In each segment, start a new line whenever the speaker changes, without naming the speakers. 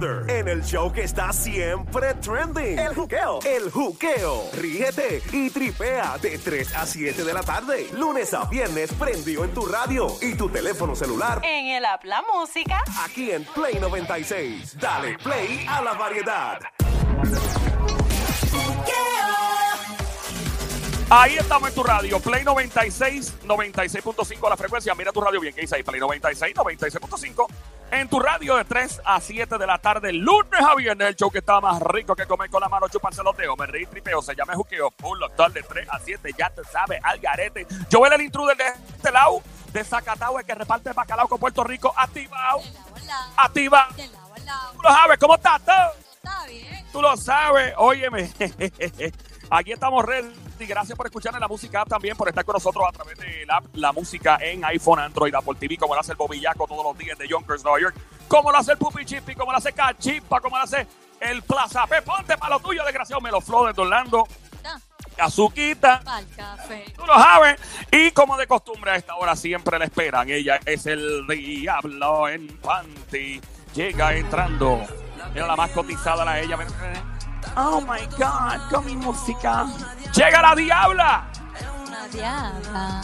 En el show que está siempre trending. El juqueo. El juqueo. Ríete y tripea de 3 a 7 de la tarde. Lunes a viernes prendido en tu radio y tu teléfono celular.
En el app La Música.
Aquí en Play 96. Dale play a la variedad.
Ahí estamos en tu radio, Play 96, 96.5 la frecuencia. Mira tu radio bien, que dice ahí, Play 96, 96.5. En tu radio de 3 a 7 de la tarde, lunes a viernes, el show que está más rico que comer con la mano, chuparse los dedos, me reí tripeo, se llama juqueo, un local de 3 a 7, ya te sabes, al garete. Joel el intruder de este lado, de Zacatau, el que reparte bacalao con Puerto Rico, activado, activa. Tú lo sabes, ¿cómo estás? tú?
Está bien.
Tú lo sabes, óyeme. Aquí estamos ready. Gracias por escuchar la música también, por estar con nosotros a través de la, la música en iPhone, Android, Apple TV, como lo hace el Bobillaco todos los días de Yonkers, Nueva York, como lo hace el Pupi Chippy, como lo hace Cachipa, como lo hace el Plaza P. Ponte para lo tuyo, desgraciado, Meloflow de Orlando,
Está
Azuquita.
pa'l café.
Tú lo sabes. Y como de costumbre a esta hora siempre la esperan. Ella es el diablo en panty. Llega entrando. Mira la más cotizada la ella. Oh my God, con mi música. Llega la diabla.
Una diabla.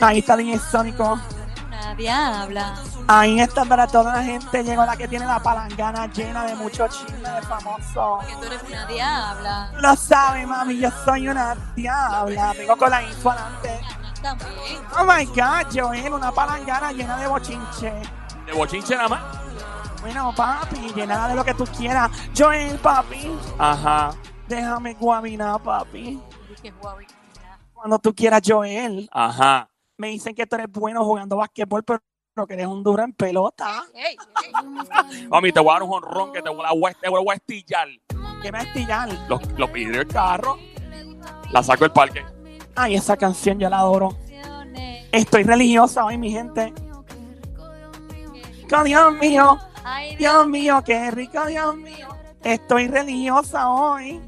Ahí está DJ Sónico.
Una diabla.
Ahí está para toda la gente. Llegó la que tiene la palangana llena de mucho chisme de famoso.
Que tú eres una diabla.
Lo sabe, mami, yo soy una diabla. Vengo con la info adelante.
También.
Oh my God, Joel, una palangana llena de bochinche.
De bochinche nada más.
Bueno, papi, llena de lo que tú quieras. Joel, papi,
Ajá.
déjame guaminar, papi. Cuando tú quieras, Joel.
Ajá.
Me dicen que tú eres bueno jugando basquetbol, pero que eres un duro en pelota.
Mami, te voy a dar un honrón que te voy a, a- te voy a estillar.
¿Qué me estillar?
Lo, lo pide el carro. La saco del parque.
Ay, esa canción yo la adoro. Estoy religiosa hoy, mi gente. Oh, Dios mío,
Ay,
Dios mío, qué rico, Dios mío. Estoy religiosa hoy.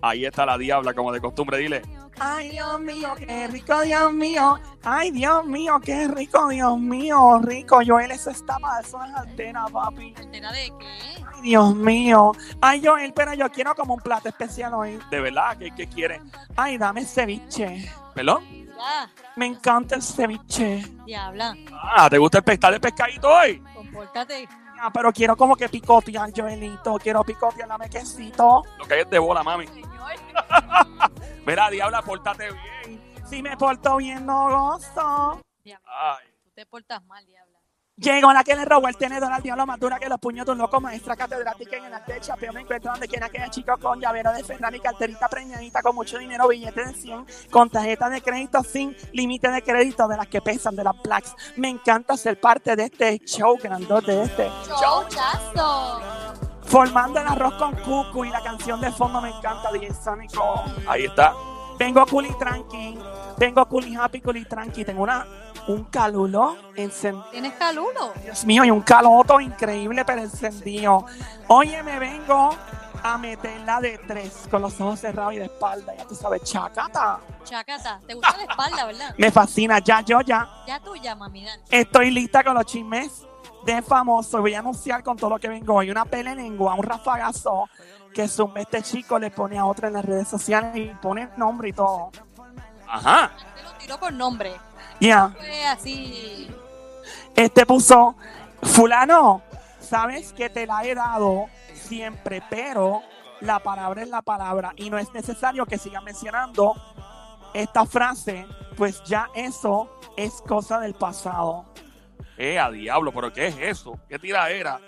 Ahí está la diabla, como de costumbre. Dile.
Ay, Dios mío, qué rico, Dios mío. Ay, Dios mío, qué rico, Dios mío. Rico, Joel, eso está mal, eso es altera, papi.
¿Altera de qué?
Ay, Dios mío. Ay, Joel, pero yo quiero como un plato especial hoy.
De verdad, ¿qué, qué quiere?
Ay, dame ceviche.
¿Pelón?
Ya,
Me encanta el ceviche.
diabla.
Ah, ¿te gusta el pescado de pescadito hoy?
Compórtate.
Ah, pero quiero como que picotear, Joelito. Quiero picotear, dame quesito.
Lo que hay es de bola, mami.
Señor.
Mira, diabla, pórtate bien.
Si me porto bien, no gozo.
Diabla.
Ay.
Tú te portas mal, diabla.
Llegó la que le robó el tenedor al diablo más dura que los puños de un loco maestra catedrática en el arte de chapeo. Me encuentro donde quiera que haya chico con llavero de Ferrari, carterita preñadita con mucho dinero, billete de 100, con tarjeta de crédito sin límite de crédito de las que pesan, de las blacks. Me encanta ser parte de este show grandote de este.
¡Chochazo!
Formando el arroz con cucu y la canción de fondo me encanta, DJ Sónico.
Ahí está.
Vengo cool y tranqui. Vengo cool y happy, cool y tranqui. Tengo una, un calulo encendido.
¿Tienes calulo?
Dios mío, y un caloto increíble pero encendido. Oye, me vengo a meterla de tres con los ojos cerrados y de espalda. Ya tú sabes, chacata.
Chacata. ¿Te gusta la espalda, verdad?
Me fascina. Ya, yo, ya.
Ya tuya, mami, dale.
Estoy lista con los chismes de famoso. Voy a anunciar con todo lo que vengo hoy. Una pele lengua, un rafagazo que zumba este chico le pone a otra en las redes sociales y pone nombre y todo.
Ajá.
Te lo tiró por nombre. Fue así.
Este puso, fulano, sabes que te la he dado siempre, pero la palabra es la palabra y no es necesario que siga mencionando esta frase, pues ya eso es cosa del pasado.
Eh, a diablo, pero ¿qué es eso? ¿Qué tiradera?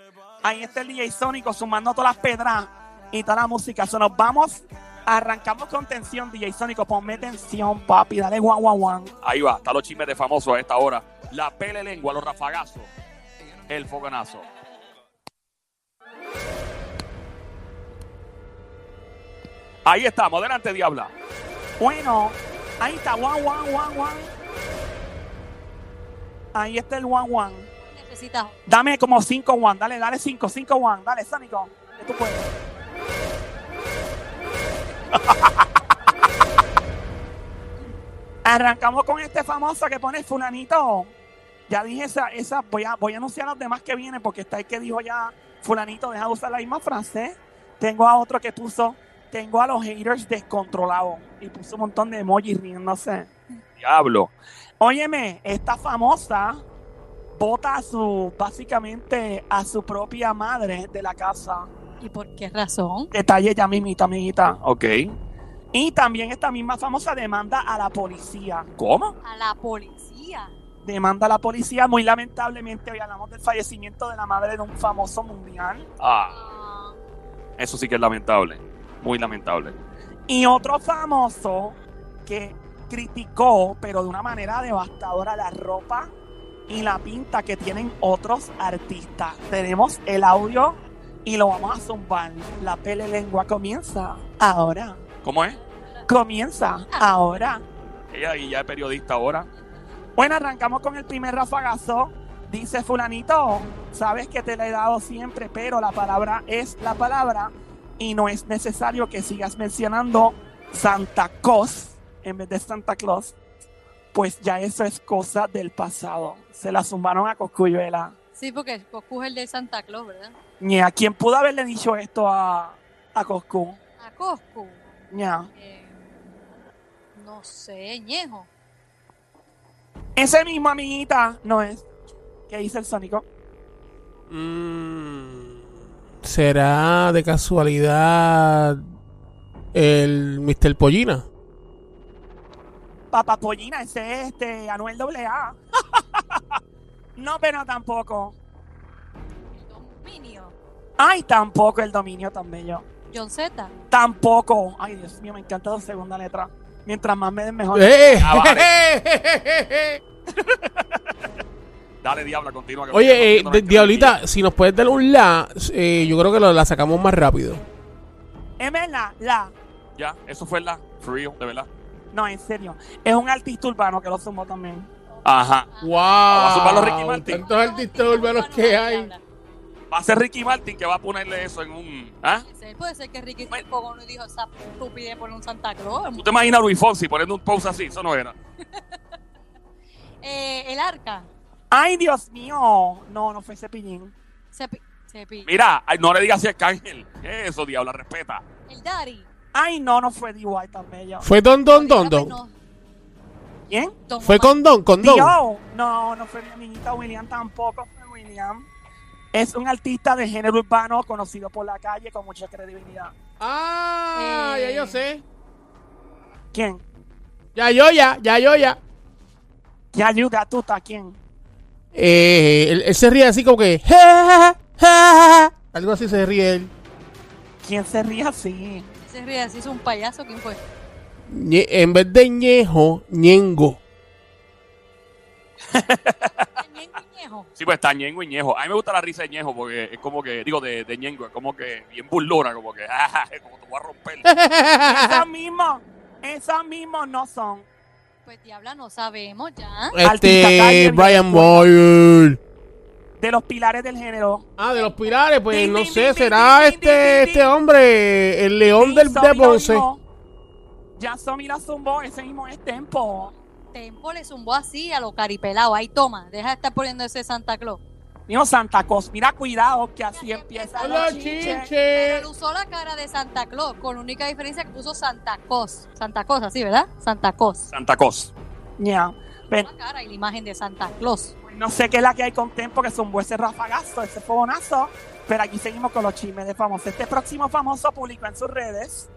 Ahí está el DJ Sónico sumando todas las pedras y toda la música. So, nos vamos, arrancamos con tensión, DJ Sónico, ponme tensión, papi, dale guau guau guau.
Ahí va, está los chismes de famosos a esta hora. La pele lengua, los rafagazos. El fogonazo. Ahí estamos, adelante, diabla.
Bueno, ahí está, guau guau guau guau. Ahí está el guau guau.
Necesitas.
Dame como 5 one, dale, dale 5, 5 one, dale, Sónico, que tú puedes. Arrancamos con este famoso que pone fulanito. Ya dije esa, esa voy, a, voy a anunciar a los demás que vienen porque está el que dijo ya, fulanito, deja de usar la misma frase. Tengo a otro que puso, tengo a los haters descontrolados. Y puso un montón de emojis riéndose.
Diablo.
Óyeme, esta famosa vota a su, básicamente, a su propia madre de la casa.
¿Y por qué razón?
Detalle ya mismita, amiguita.
Ok.
Y también esta misma famosa demanda a la policía.
¿Cómo?
A la policía.
Demanda a la policía. Muy lamentablemente, hoy hablamos del fallecimiento de la madre de un famoso mundial.
Ah,
Ah,
eso sí que es lamentable. Muy lamentable.
Y otro famoso que criticó, pero de una manera devastadora, la ropa y la pinta que tienen otros artistas. Tenemos el audio y lo vamos a zumbar. La pele lengua comienza ahora.
¿Cómo es?
Comienza ahora.
Ella y ya es periodista ahora.
Bueno, arrancamos con el primer rafagazo. Dice fulanito, sabes que te la he dado siempre, pero la palabra es la palabra y no es necesario que sigas mencionando Santa Claus en vez de Santa Claus, pues ya eso es cosa del pasado. Se la zumbaron a Coscuyuela.
Sí, porque Coscu es el de Santa Claus, ¿verdad?
Ña, ¿quién pudo haberle dicho esto a, a Coscu?
A Coscu.
Ña.
eh, no sé, Ñejo.
Ese mismo amiguita no es. ¿Qué dice el Sónico?
Mm, ¿Será de casualidad el Mr. Pollina?
Papapollina, ese es este Anuel AA. no, pero tampoco.
El dominio.
Ay, tampoco el dominio tan bello.
John Z.
Tampoco. Ay, Dios mío, me encanta la segunda letra. Mientras más me den mejor.
¡Eh!
Ah, vale. Dale, diabla, continúa. que
Oye, eh,
la
Diablita, si nos puedes dar un la, eh, yo creo que lo- la sacamos más rápido.
Es verdad, la.
Ya, eso fue la for real, de verdad.
No, en serio. Es un artista urbano que lo sumó también.
Ajá.
¡Wow!
a zumbarlo Ricky Martin.
Tantos artistas urbanos que hay.
Va a ser Ricky Martin que va a ponerle eso en un. ¿Ah?
Puede ser, puede ser que Ricky se y dijo esa estupidez por un Santa Claus.
¿Tú te imaginas a Luis Fonsi poniendo un post así? Eso no era.
Eh, el arca.
Ay, Dios mío. No, no fue Cepillín.
Cepi. Cepi.
Mira, ay, no le digas así a Arcángel. ¿Qué es eso, diabla? Respeta.
El Daddy.
Ay, no, no fue D.Y. tan bello.
¿Fue Don Don Don
Dígame,
Don?
no,
¿Quién?
Don
¿Fue
Omar.
con Don? ¿Con Don?
Dio. No, no fue mi amiguita William tampoco. Fue William. Es un artista de género urbano conocido por la calle con mucha credibilidad.
Ah,
Eh.
ya yo sé.
¿Quién?
Ya yo ya, ya yo ya.
Ya ayuda tú, ¿a quién?
Eh, él, él se ríe así como que... "Ja, ja, ja". Algo así se ríe él.
¿Quién se ríe así?
Se ríe así, es un payaso. ¿Quién fue?
En vez de ñejo, ñengo.
Sí, pues está Ñengo y Ñejo. A mí me gusta la risa de Ñejo porque es como que, digo, de, de Ñengo, es como que bien burlona, como que, ah, como te voy a romper.
Esos mismos, esos mismos no son.
Pues diabla, no sabemos ya.
Este, Brian. Boyle.
De los pilares del género.
Ah, de los pilares, pues no sé, será este, este hombre, el león del, de Ponce.
Ya Somi la zumbó, ese mismo es Tempo.
Tempo le zumbó así a lo caripelado. Ahí toma, deja de estar poniendo ese Santa Claus.
Dijo Santa Cos, mira cuidado que así empieza la
Hola,
chinche.
Pero él usó la cara de Santa Claus, con la única diferencia que puso Santa Cos. Santa Cos, así, ¿verdad? Santa Cos.
Santa Cos.
Ya. Pero
La cara y la imagen de Santa Claus.
no sé qué es la que hay con Tempo que zumbó ese rafagazo, ese fogonazo. Pero aquí seguimos con los chismes de famosos. Este próximo famoso publicó en sus redes.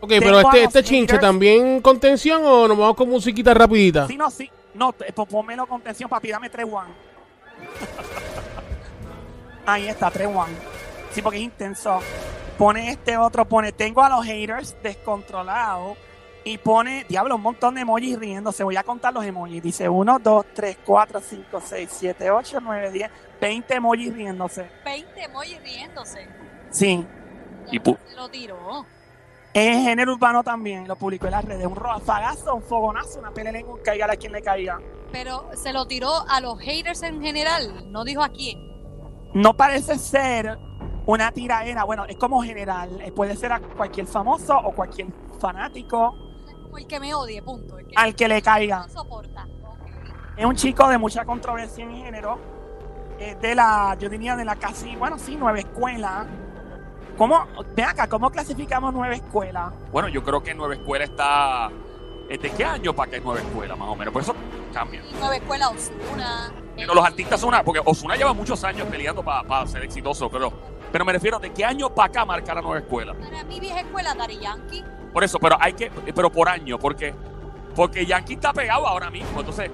Ok, pero este, este chinche
haters.
también con tensión o nos vamos con musiquita rapidita.
Sí, no, sí. No, te- pues pónmelo con tensión, papi, dame 3-1. Ahí está, 3-1. Sí, porque es intenso. Pone este otro, pone, tengo a los haters descontrolados. Y pone, diablo, un montón de emojis riéndose. Voy a contar los emojis. Dice 1, 2, 3, 4, 5, 6, 7, 8, 9, 10, 20 emojis riéndose.
20 emojis riéndose.
Sí.
Y
Se lo tiró.
Es género urbano también. Lo publicó en las redes. Un rafagazo, un fogonazo, una pelea en un caiga a quien le caiga.
Pero se lo tiró a los haters en general. No dijo a quién.
no parece ser una tiraera, bueno, es como general, eh, puede ser a cualquier famoso o cualquier fanático
Es como el que me odie, punto. El que
al que le caiga.
no soporta.
Es un chico de mucha controversia en género. Es de la, yo diría de la casi, bueno, sí, nueva escuela. ¿Cómo, ven acá, ¿cómo clasificamos nueva escuela?
Bueno, yo creo que Nueva Escuela está. ¿De qué año para que es Nueva Escuela, más o menos? Por eso cambia.
Nueva escuela Osuna.
Pero los artistas son una. Porque Osuna lleva muchos años peleando para ser exitoso, pero. Pero me refiero, ¿de qué año para acá marca la Nueva Escuela?
Para mi vieja escuela, Dari Yankee.
Por eso, pero hay que. Pero por año, porque. Porque Yankee está pegado ahora mismo. Entonces,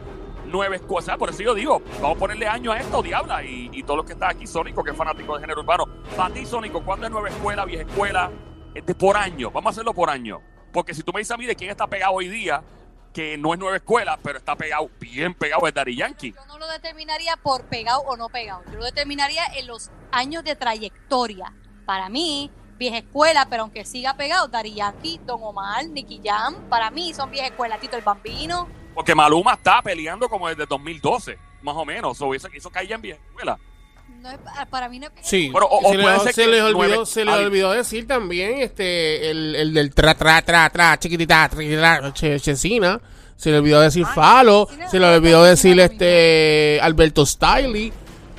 nueve cosas. Por eso yo digo, vamos a ponerle año a esto, Diabla, y, todos los que están aquí, Sónico, que es fanático de género urbano. Para ti, Sónico, ¿cuándo es nueva escuela, vieja escuela? Este, por año, vamos a hacerlo por año. Porque si tú me dices a mí de quién está pegado hoy día, que no es nueva escuela, pero está pegado, bien pegado, es Daddy Yankee.
Yo no lo determinaría por pegado o no pegado. Yo lo determinaría en los años de trayectoria. Para mí, vieja escuela, pero aunque siga pegado, Dari Yankee, Don Omar, Nicky Jam, para mí son vieja escuela. Tito el Bambino.
Porque Maluma está peleando como desde 2012, más o menos. O eso, eso caía en vieja escuela.
No es- para mí no es
Sí,
o-
se, le, se les olvidó,
nueve-
se les
Ay.
olvidó decir también este el, el del tra tra tra tra chiquitita tra, che, chesina. Se le olvidó decir Falo,
Chesina,
se le olvidó decir este Alberto Stiley.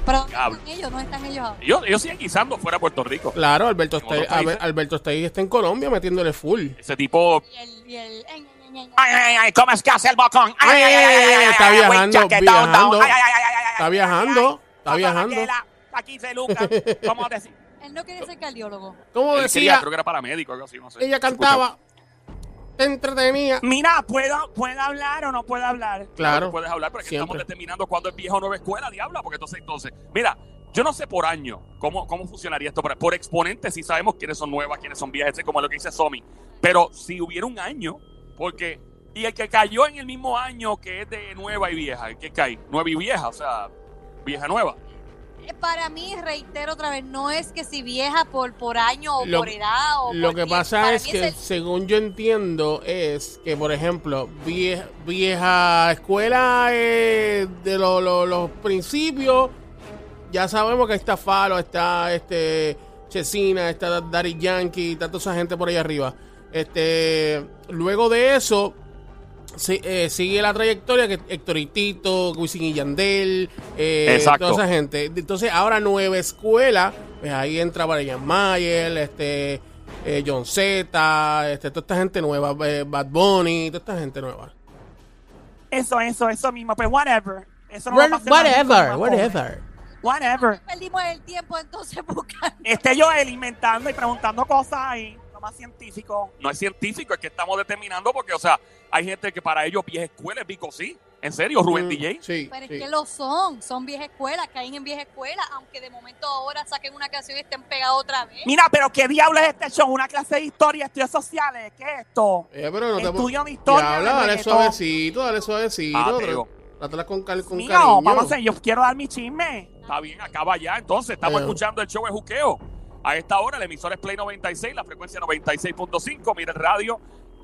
Pero ¿dónde
Diablo.
están ellos? ¿No están ellos ahora?
Ellos, ellos siguen guisando fuera de Puerto Rico.
Claro, Alberto
países.
Alberto está en Colombia metiéndole full.
Ese tipo.
Y el, y el, ay, ay, ay, ay,
¿cómo es que hace el bocón?
Ay, ay, ay, ay, ay, está viajando, viajando. Está viajando, está viajando.
Pa' 15 lucas. ¿Cómo decir?
Él no quería ser cardiólogo.
Quería,
decía,
creo que era paramédico, algo así, no sé.
ella
Se
cantaba, te entretenía.
Mira, ¿puedo, ¿puedo hablar o no puedo hablar?
Claro,
Puedes hablar, pero es que estamos determinando cuándo es vieja o nueva escuela, diabla. Porque entonces, entonces, mira, yo no sé por año cómo, cómo funcionaría esto. Por, por exponente sí sabemos quiénes son nuevas, quiénes son viejas, ese como lo que dice Somi. Pero si hubiera un año, porque. Y el que cayó en el mismo año que es de nueva y vieja, ¿el que cae? Nueva y vieja, o sea, vieja nueva.
Eh, Para mí, reitero otra vez, no es que si vieja por, por año o
Lo-
por edad o
Lo
por
que
tiempo.
pasa es que,
el-
según yo entiendo, es que, por ejemplo, vieja, vieja escuela eh, de lo- lo- los principios, ya sabemos que está Falo, está este Chesina, está Daddy Yankee, está toda esa gente por ahí arriba. Este, luego de eso, si- eh, sigue la trayectoria que Héctor y Tito, Wisin y Yandel, eh, toda esa gente. Entonces, ahora nueva escuela, pues ahí entra Brian Mayer, este, eh, John Z, este, toda esta gente nueva, eh, Bad Bunny, toda esta gente nueva.
Eso, eso, eso mismo. Pues whatever. Eso no va a pasar más
Whatever, whatever.
Whatever.
Perdimos el tiempo entonces buscando.
Esté yo él inventando y preguntando cosas ahí. Más científico.
No es científico, es que estamos determinando porque, o sea, hay gente que para ellos vieja escuela es Vico sí. ¿En serio, Rubén
Mm,
DJ?
Sí,
Pero
sí.
es que lo son, son vieja escuela, caen en vieja escuela, aunque de momento ahora saquen una canción y estén pegados otra vez.
Mira, pero ¿qué diablo es este show? ¿Una clase de historia, estudios sociales? ¿Qué es esto?
Eh, pero no
Estudio de historia,
dale suavecito, dale suavecito.
Ah.
Trátala con, cal- con
Mío,
cariño.
vamos a ver, yo quiero dar mi chisme.
Está bien, acaba ya. Entonces, estamos
Eh.
escuchando el show de Juqueo. A esta hora, el emisor es Play 96, la frecuencia 96.5. Mira el radio,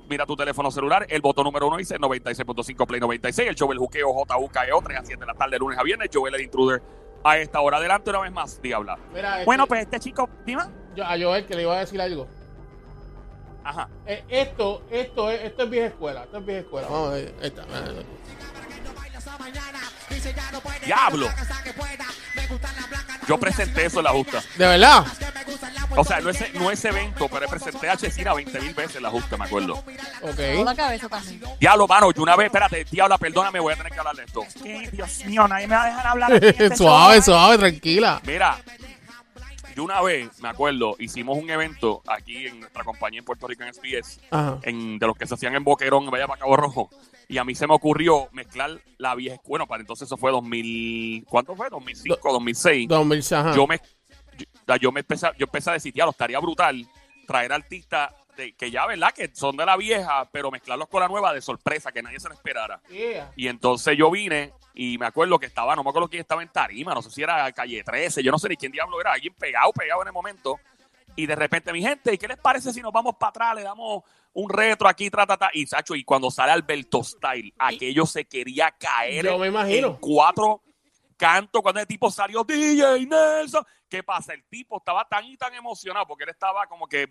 mira tu teléfono celular. El botón número uno dice 96.5 Play 96. El show El Juqueo JUKEO, 3 a 7 de la tarde, lunes a viernes. Joel el Intruder a esta hora. Adelante una vez más, Diabla.
Mira, este,
Bueno, pues este chico, dime.
yo- a Joel que le iba a decir algo.
Ajá.
Eh, esto, esto es, esto es vieja escuela, esto es vieja escuela. Vamos a ver, ahí está. Eh,
Diablo. Yo presenté eso en la justa.
De verdad.
O sea, no es, no es evento, pero presenté a Chesina 20 mil veces en la justa, me acuerdo.
Ok.
la cabeza también.
Diablo, mano, yo una vez, espérate, Diabla, perdóname, voy a tener que hablar de esto.
Que, Dios mío, nadie me va a dejar hablar. este
suave, suave, tranquila.
Mira, yo una vez, me acuerdo, hicimos un evento aquí en nuestra compañía en Puerto Rico en SBS,
Ajá.
en, de los que se hacían en Boquerón, Vaya para Cabo Rojo. Y a mí se me ocurrió mezclar la vieja escuela. Para entonces eso fue 2000, ¿cuánto fue? 2005, 2006.
2000, ajá.
Yo me, yo, yo me empecé, yo empecé a decir, lo estaría brutal traer artistas de, que ya, ¿verdad? Que son de la vieja, pero mezclarlos con la nueva de sorpresa, que nadie se lo esperara.
Yeah.
Y entonces yo vine y me acuerdo que estaba, no me acuerdo quién estaba en Tarima, no sé si era Calle 13, yo no sé ni quién diablo era, alguien pegado, pegado en el momento. Y de repente, mi gente, ¿y qué les parece si nos vamos para atrás? Le damos un retro aquí, tra, ta, ta. Y Sacho, y cuando sale Alberto Style, aquello se quería caer
Yo me imagino.
en cuatro cantos. Cuando el tipo salió, DJ Nelson. ¿Qué pasa? El tipo estaba tan y tan emocionado porque él estaba como que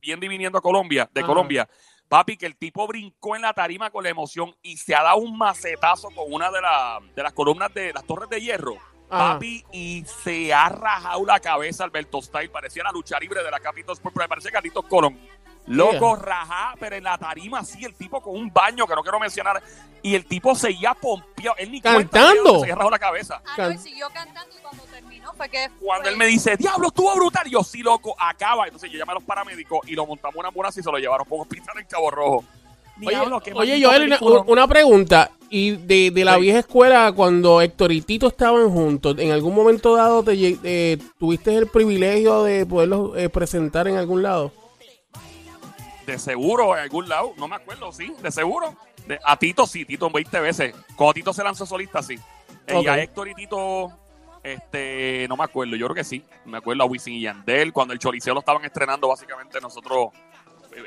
bien diviniendo a Colombia, de
Ajá.
Colombia. Papi, que el tipo brincó en la tarima con la emoción y se ha dado un macetazo con una de, la- de las columnas de las torres de hierro.
Ajá.
Papi, y se ha rajado la cabeza Alberto Style. Parecía la lucha libre de la Capitol Sport, pero parecía Carlitos Colón. Loco, rajá, pero en la tarima así, el tipo con un baño que no quiero mencionar. Y el tipo seguía pompeado. Él ni
Cantando.
se rajado la cabeza.
Ah, no, siguió cantando y cuando terminó fue que.
Cuando
fue-
él me dice, diablo, estuvo brutal. Y yo, sí, loco, acaba. Entonces yo llamé a los paramédicos y lo montamos en una ambulancia y se lo llevaron por un hospital en Cabo Rojo.
Diablo,
Oye,
maldito
Joel, una, pregunta. Y de, de la
Sí.
vieja escuela, cuando Héctor y Tito estaban juntos, ¿en algún momento dado te, eh, tuviste el privilegio de poderlos eh, presentar en algún lado?
De seguro, en algún lado, no me acuerdo, sí, de seguro. De- a Tito sí, Tito 20 veces. Cuando Tito se lanzó solista, sí. Eh. Y a Héctor y Tito, este, no me acuerdo, yo creo que sí. Me acuerdo a Wisin y Yandel, cuando el Choliseo lo estaban estrenando, básicamente nosotros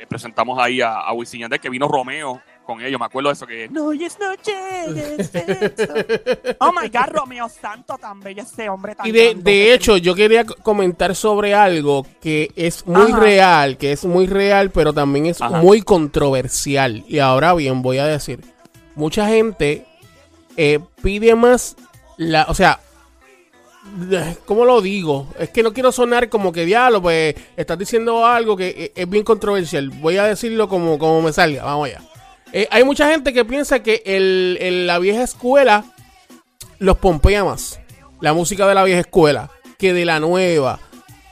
presentamos ahí a, a Wisin y Yandel, que vino Romeo con ellos, me acuerdo de eso que...
No, yes, no llegues, sexo. Oh my God, Romeo Santo, tan bello ese hombre tan
Y de, de hecho, yo quería comentar sobre algo que es muy
Ajá.
real, que es muy real, pero también es
Ajá.
muy controversial. Y ahora bien, voy a decir, mucha gente eh, pide más la, o sea, ¿cómo lo digo? Es que no quiero sonar como que diablo, pues estás diciendo algo que eh, es bien controversial. Voy a decirlo como, como me salga, vamos allá. Eh, hay mucha gente que piensa que el- la vieja escuela los pompea más. La música de la vieja escuela que de la nueva.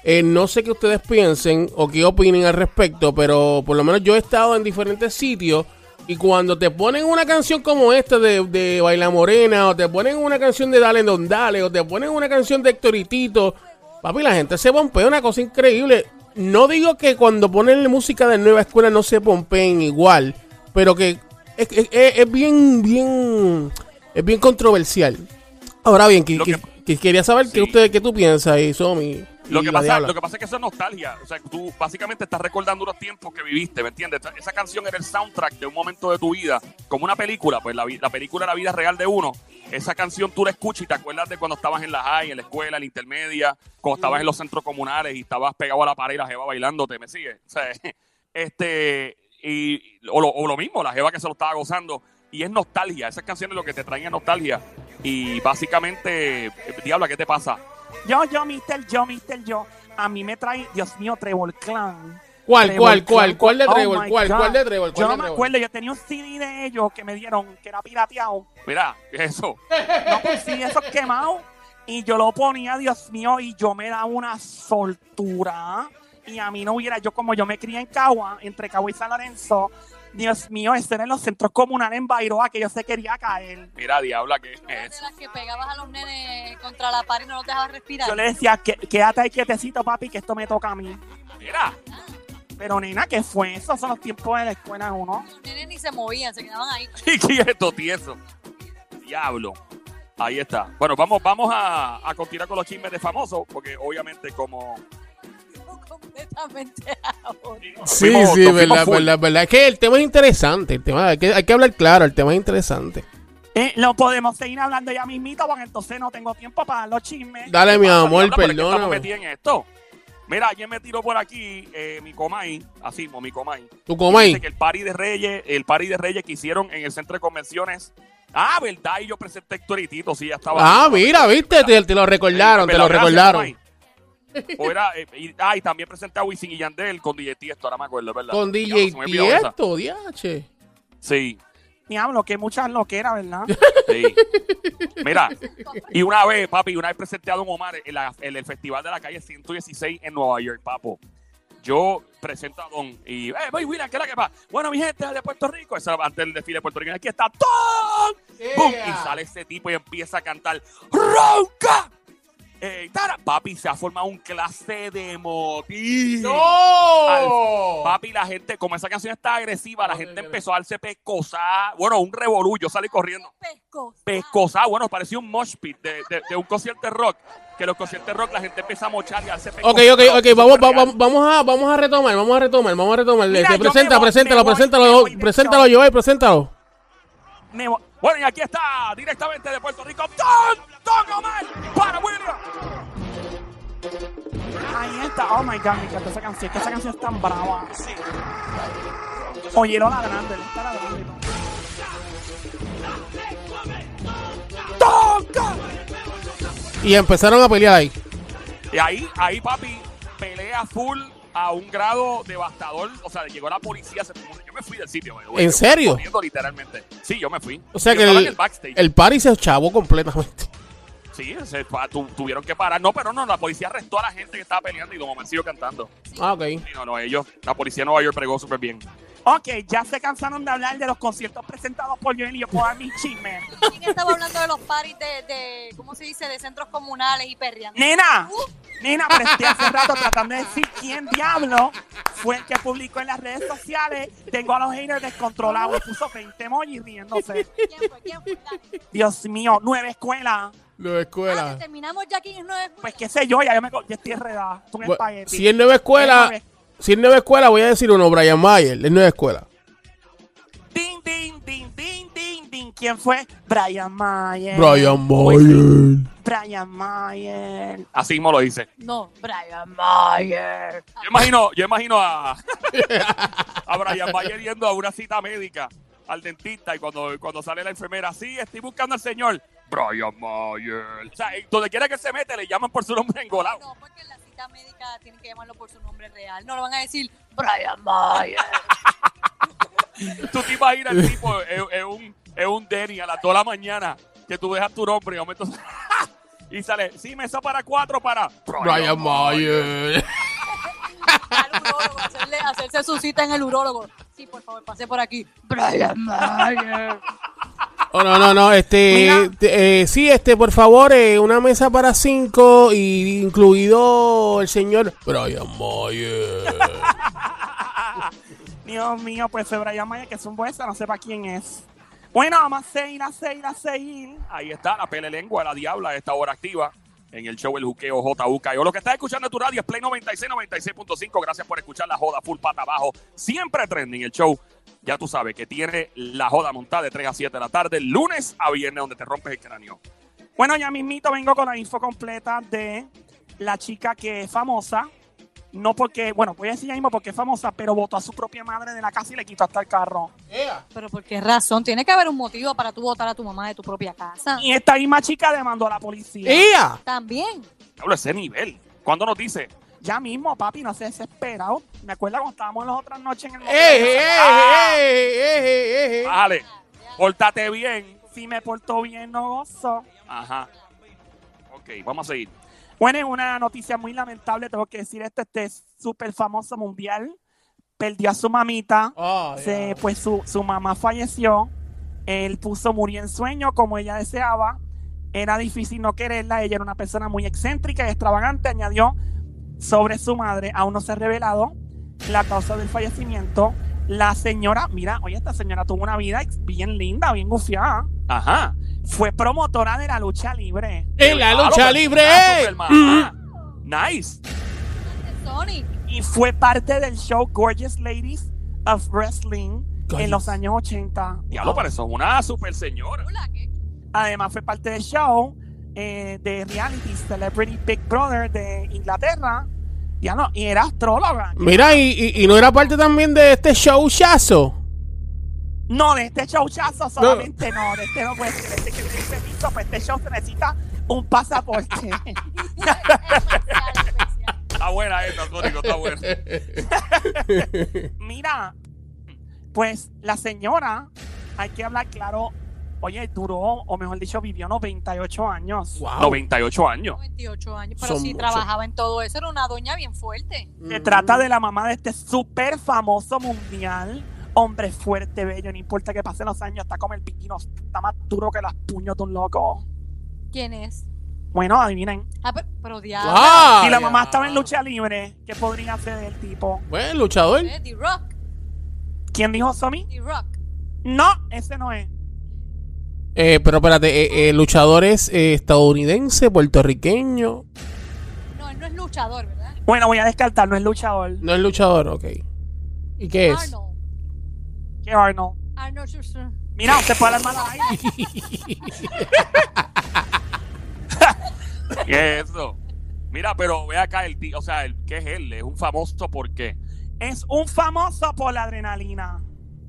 Eh, no sé qué ustedes piensen o qué opinen al respecto, pero por lo menos yo he estado en diferentes sitios y cuando te ponen una canción como esta de, de Baila Morena o te ponen una canción de Dale Don Dale o te ponen una canción de Héctor y Tito, papi, la gente se pompea una cosa increíble. No digo que cuando ponen música de nueva escuela no se pompeen igual, pero que es, es- es- es bien, bien, es bien controversial. Ahora bien, que,
Lo
que-
que-
que quería saber
Sí.
qué, usted, qué tú piensas ahí, Somi.
Lo que, pasa, lo que pasa es que eso es nostalgia. O sea, tú básicamente estás recordando unos tiempos que viviste, ¿me entiendes? Esa- canción era el soundtrack de un momento de tu vida, como una película, pues la, la película era la vida real de uno. Esa canción tú la escuchas y te acuerdas de cuando estabas en la high, en la escuela, en la intermedia, cuando estabas en los centros comunales y estabas pegado a la pared y la jeva bailándote, ¿me sigue? O sea, este, y, o, lo, o lo mismo, la jeva que se lo estaba gozando. Y es nostalgia, esas canciones lo que te traen es nostalgia. Y básicamente, eh, diabla, ¿qué te pasa?
Yo, yo, mister, yo, mister, yo. A mí me trae, Dios mío, Trevor Clan.
¿Cuál,
Trevor
cuál, cuál?
Clan.
¿Cuál de
Oh
Trevor?
my
¿Cuál,
God.
cuál de Trevor? ¿Cuál
Yo
de
no me acuerdo, yo tenía un CD de ellos que me dieron, que era pirateado.
Mira, eso.
No conseguí esos quemados. Y yo lo ponía, Dios mío, y yo me daba una soltura. Y a mí no hubiera, yo como yo me crié en Cagua, entre Cagua y San Lorenzo, Dios mío, ese era en los centros comunales en Bairoa, que yo se quería caer.
Mira, diabla, que es
de las que pegabas a los nenes contra la pared y no los dejabas respirar.
Yo le decía, "Que- quédate ahí quietecito, papi, que esto me toca a mí.
Mira,
Pero nena, ¿qué fue eso? Son los tiempos de la escuela de uno.
Los nenes ni se movían, se quedaban ahí.
y quieto, tieso. Diablo. Ahí está. Bueno, vamos, vamos a, a continuar con los chismes de famosos, porque obviamente como...
completamente ahora.
Sí,
fuimos-
sí, verdad, verdad, verdad. Es que el tema es interesante. El tema, hay, que, hay que hablar claro, el tema es interesante.
Eh, lo podemos seguir hablando ya mismito, porque entonces no tengo tiempo para los chismes.
Dale, mi amor,
metidos en esto. Mira, ayer me tiró por aquí eh, mi comay, así mi comay.
¿Tú cómo
Dice que el party de Reyes, el party de Reyes que hicieron en el centro de convenciones. Ah, verdad, y yo presenté a Héctor y Tito, sí, ya estaba.
Ah, mira, viste, te, te lo recordaron, te lo
Gracias,
recordaron.
Comay. O era, eh, y, ah, y también presenté a Wisin y Yandel con DJ Tiesto, ahora me acuerdo, ¿verdad?
Con DJ
esa.
Tiesto, diache.
Sí,
Diablo, que muchas loqueras, ¿verdad?
sí. Mira, y una vez, papi, una vez presenté a Don Omar en, la- en el festival de la calle 116 en Nueva York, papo. Yo presento a Don y, eh, voy, mira, ¿qué es la que pasa? Bueno, mi gente de Puerto Rico, eso era antes del desfile de Puerto Rico, aquí está Don. ¡Pum! Y sale ese tipo y empieza a cantar ¡Ronca! Eh, tara. Papi, se ha formado un clase de motín.
¡No!
Papi, la gente, como esa canción está agresiva, la gente empezó a darse pescosá. Bueno, un revolú, yo salí corriendo.
Pescos.
Pescosá, bueno, parecía un mosh pit de, de- de un concierto de rock. Que los conciertos de rock la gente empieza a mochar y a darse
Ok, ok, ok, vamos, vamos, vamos, a, vamos a retomar, vamos a retomar, vamos a retomar.
Mira,
presenta,
voy,
preséntalo,
voy,
preséntalo,
voy
preséntalo. Joel, preséntalo.
Me voy-
Bueno, y aquí está, directamente de Puerto Rico, Don, Don Omar, para William.
Ahí está. Oh my God, me encanta esa canción. Que esa canción es tan brava. Oye, lo ladrando, él está ladrando. ¡Toca!
Y empezaron a pelear ahí.
Y ahí, ahí, papi, pelea full a un grado devastador. O sea, llegó la policía, se Yo me fui del sitio, güey.
¿En serio?
corriendo, literalmente. Sí, yo me fui.
O sea
Yo
que el,
en el backstage.
el party se chavó completamente.
Sí, se- tu- tuvieron que parar. No, pero no, la policía arrestó a la gente que estaba peleando y Don Omar siguió cantando.
Ah, ok.
Sí, no, no, ellos, la policía de Nueva York pregó súper bien.
Ok, ya se cansaron de hablar de los conciertos presentados por Joel y yo puedo dar mi chisme.
¿Quién estaba hablando de los paris de, de, ¿cómo se dice? De centros comunales y perreando.
Nena, nena, pero estoy hace rato tratando de decir quién diablo fue el que publicó en las redes sociales. Tengo a los haters descontrolados. Puso 20 emojis riéndose.
¿Quién fue? ¿Quién fue? Dale.
Dios mío, nueva escuela.
Nueva
Ah,
escuela.
terminamos ya aquí en nueve escuelas.
Pues qué sé yo, ya yo me ya estoy enredada. Tú espagueti.
Si es nueva escuela,
Nueva-
si es nueva escuela, voy a decir uno, Brian Mayer, es nueva escuela.
Ding, ding, ding, ding, ding, ding. ¿Quién fue? Brian Mayer.
Brian Mayer.
Brian Mayer.
Así mismo lo dice.
No, Brian Mayer.
Yo imagino, yo imagino a, a Brian Mayer yendo a una cita médica al dentista y cuando, cuando sale la enfermera, sí, estoy buscando al señor Brian Mayer. O sea, donde quiera que se mete le llaman por su nombre engolado.
No, porque la cita médica tienen que llamarlo por su nombre real. No lo van a decir Brian Mayer.
Tú te imaginas el tipo es, es un, es un Denny a las 2 de la mañana que tú dejas tu nombre y de momento y sale, sí, mesa para cuatro para
Brian Mayer.
Al urólogo, hacerle, hacerse su cita en el urólogo. Sí, por favor, pase por aquí. Brian Mayer.
Oh, no, no, no, este, eh, sí, este, por favor, eh, una mesa para cinco y incluido el señor Brian Mayer.
Dios mío, pues fue Brian Mayer, que es un buesa, no sepa quién es. Bueno, vamos a seguir, a seguir, a seguir.
Ahí está la pele lengua, la diabla, a esta hora activa en el show El Juqueo JUK. Lo que estás escuchando en tu radio es Play 96, 96.5. Gracias por escuchar la joda full pata abajo. Siempre trending el show. Ya tú sabes que tiene la joda montada de 3 a 7 de la tarde, lunes a viernes, donde te rompes el cráneo.
Bueno, ya mismito vengo con la info completa de la chica que es famosa. No porque, bueno, voy a decir ya mismo porque es famosa, pero votó a su propia madre de la casa y le quitó hasta el carro.
Pero ¿por qué razón? Tiene que haber un motivo para tú votar a tu mamá de tu propia casa.
Y esta misma chica demandó a la policía.
¡Ea!
También.
Hablo ese nivel. ¿Cuándo nos dice?
Ya mismo, papi, no se desesperado. Me acuerdo cuando estábamos las otras noches en el
¡Ey,
motel.
ey, ey, ey!
Bájale, pórtate bien.
Si me portó bien, no gozo.
Ajá. Ok, vamos a seguir.
Bueno, es una noticia muy lamentable, tengo que decir esto, este súper famoso mundial. Perdió a su mamita.
Oh,
Se- pues su, su mamá falleció. Él puso murió en sueño como ella deseaba. Era difícil no quererla. Ella era una persona muy excéntrica y extravagante. Añadió sobre su madre. Aún no se ha revelado la causa del fallecimiento. La señora, mira, oye, esta señora tuvo una vida bien linda, bien gufiada.
Ajá.
Fue promotora de la lucha libre.
¡En la lucha
pues,
libre!
super mamá. Nice.
Sonic.
Y fue parte del show Gorgeous Ladies of Wrestling
Gorgeous.
en los años 80.
Diablo, eso es una super señora.
Hola, ¿qué?
Además fue parte del show eh, de reality Celebrity Big Brother de Inglaterra. Ya no, y era astróloga.
Mira, y, y, y no era parte también de este show chazo.
No, de este showchazo solamente no. De este no puede ser. Este que permiso, pues este show se necesita un pasaporte.
Está buena esta, Sónico, está buena.
Mira, pues la señora, hay que hablar claro. Oye, duró, o mejor dicho, vivió 98 años.
Wow.
98 años.
98 años. Pero
Son
sí
muchos.
trabajaba en todo eso. Era una doña bien fuerte.
Se trata de la mamá de este súper famoso mundial. Hombre fuerte, bello, no importa que pasen los años, está como el piquino, está más duro que las puños de un loco.
¿Quién es?
Bueno, adivinen.
Ah, pero, pero diablo.
Ah,
si la mamá estaba en lucha libre, ¿qué podría hacer el tipo?
Bueno, luchador.
Eh, D-Rock.
¿Quién dijo Somi?
D-Rock.
No, ese no es.
Eh, pero espérate, eh, eh, luchador es eh, estadounidense, puertorriqueño.
No, él no es luchador, ¿verdad?
Bueno, voy a descartar, no es luchador.
No es luchador, ok. ¿Y qué es?
Arnold.
¿Qué Arnold?
Arnold Schwarzenegger.
Mira, usted puede hablar mal ahí.
¿Qué es eso? Mira, pero ve acá el tío, o sea, el, ¿qué es él? Es un famoso ¿por qué?
Es un famoso por la adrenalina.